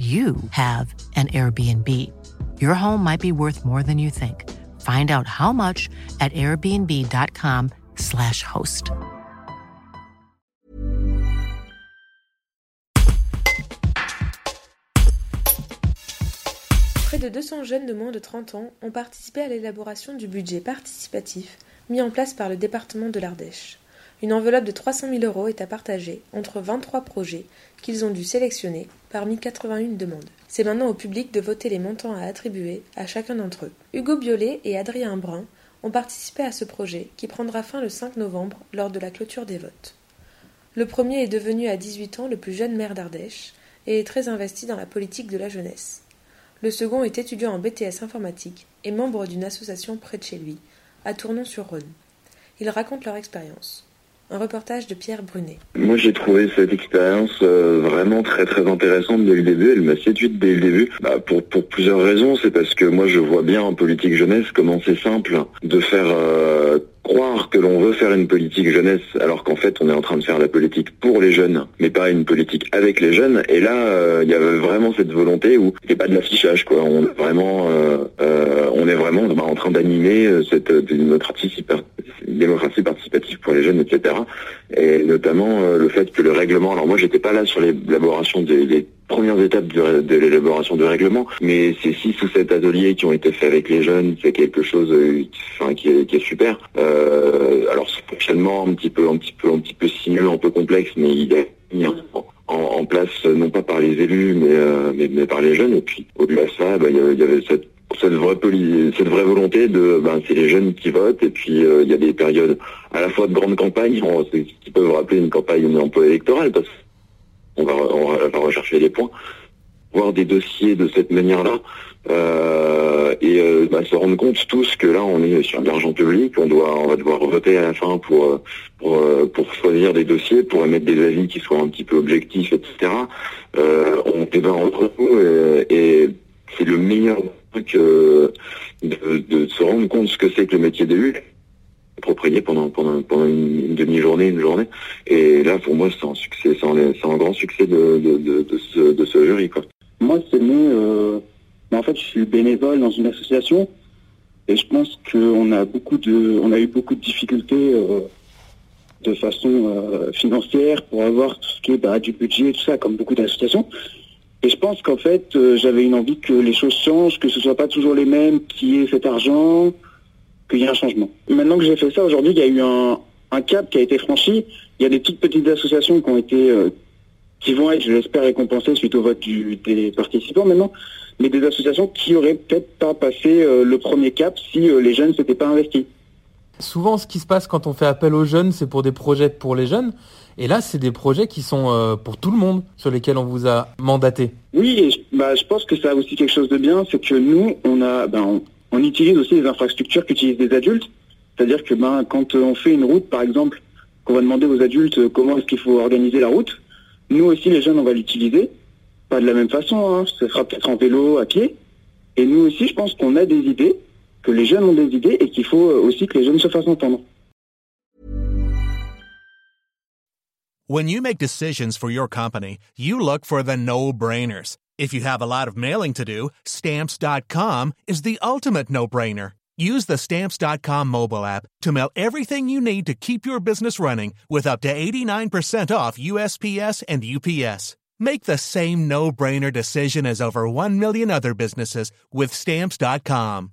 you have an Airbnb. Your home might be worth more than you think. Find out how much at airbnb.com/slash host. Près de 200 jeunes de moins de 30 ans ont participé à l'élaboration du budget participatif mis en place par le département de l'Ardèche. Une enveloppe de 300 000 euros est à partager entre 23 projets qu'ils ont dû sélectionner parmi 81 demandes. C'est maintenant au public de voter les montants à attribuer à chacun d'entre eux. Hugo Biolay et Adrien Brun ont participé à ce projet qui prendra fin le 5 novembre lors de la clôture des votes. Le premier est devenu à 18 ans le plus jeune maire d'Ardèche et est très investi dans la politique de la jeunesse. Le second est étudiant en BTS informatique et membre d'une association près de chez lui, à Tournon-sur-Rhône. Ils racontent leur expérience. Un reportage de Pierre Brunet. Moi, j'ai trouvé cette expérience euh, vraiment très très intéressante dès le début. Elle m'a séduite dès le début. Bah, pour, pour plusieurs raisons. C'est parce que moi, je vois bien en politique jeunesse comment c'est simple de faire euh, croire que l'on veut faire une politique jeunesse alors qu'en fait on est en train de faire la politique pour les jeunes mais pas une politique avec les jeunes et là euh, il y avait vraiment cette volonté où a pas de l'affichage quoi on est vraiment on est vraiment bah, en train d'animer cette démocratie, démocratie participative pour les jeunes etc et notamment le fait que le règlement alors moi j'étais pas là sur l'élaboration des, premières étapes de, l'élaboration du règlement, mais ces six ou sept ateliers qui ont été faits avec les jeunes, c'est quelque chose enfin, qui, est, super. Euh, alors ce fonctionnement un petit peu, un petit peu, un petit peu sinueux, un peu complexe, mais il est en, place non pas par les élus, mais, euh, mais, par les jeunes. Et puis au-delà de ça, bah, il y avait cette cette vraie, volonté de, ben, c'est les jeunes qui votent, et puis euh, il y a des périodes à la fois de grande campagne, qui peuvent rappeler une campagne un peu électorale, parce on va, on va rechercher des points, voir des dossiers de cette manière-là, euh, et euh, bah, se rendre compte tous que là on est sur de l'argent public, on doit, on va devoir voter à la fin pour pour, pour choisir des dossiers, pour émettre des avis qui soient un petit peu objectifs, etc. on débat entre nous et, c'est le meilleur truc de, se rendre compte ce que c'est que le métier d'élu approprié pendant, pendant, pendant une, demi-journée, une journée. Et là, pour moi, c'est un succès, c'est un, grand succès de, de, ce, jury. Quoi. Moi, c'est né, euh, en fait, je suis bénévole dans une association et je pense qu'on a beaucoup de, on a eu beaucoup de difficultés euh, de façon euh, financière pour avoir tout ce qui est bah, du budget et tout ça, comme beaucoup d'associations. Et je pense qu'en fait, euh, j'avais une envie que les choses changent, que ce soit pas toujours les mêmes qui aient cet argent, qu'il y ait un changement. Maintenant que j'ai fait ça, aujourd'hui, il y a eu un, cap qui a été franchi. Il y a des toutes petites associations qui ont été, euh, qui vont être, je l'espère, récompensées suite au vote des participants maintenant, mais des associations qui auraient peut-être pas passé euh, le premier cap si les jeunes s'étaient pas investis. Souvent, ce qui se passe quand on fait appel aux jeunes, c'est pour des projets pour les jeunes. Et là, c'est des projets qui sont pour tout le monde, sur lesquels on vous a mandaté. Oui, bah, je pense que ça a aussi quelque chose de bien, c'est que nous, on a, ben, on utilise aussi les infrastructures qu'utilisent des adultes. C'est-à-dire que ben, quand on fait une route, par exemple, qu'on va demander aux adultes euh, comment est-ce qu'il faut organiser la route, nous aussi, les jeunes, on va l'utiliser. Pas de la même façon, hein. ce sera peut-être en vélo, à pied. Et nous aussi, je pense qu'on a des idées, que les jeunes ont des idées et qu'il faut euh, aussi que les jeunes se fassent entendre. When you make decisions for your company, you look for the no-brainers. If you have a lot of mailing to do, stamps.com is the ultimate no-brainer. Use the stamps.com mobile app to mail everything you need to keep your business running with up to 89% off USPS and UPS. Make the same no-brainer decision as over 1 million other businesses with stamps.com.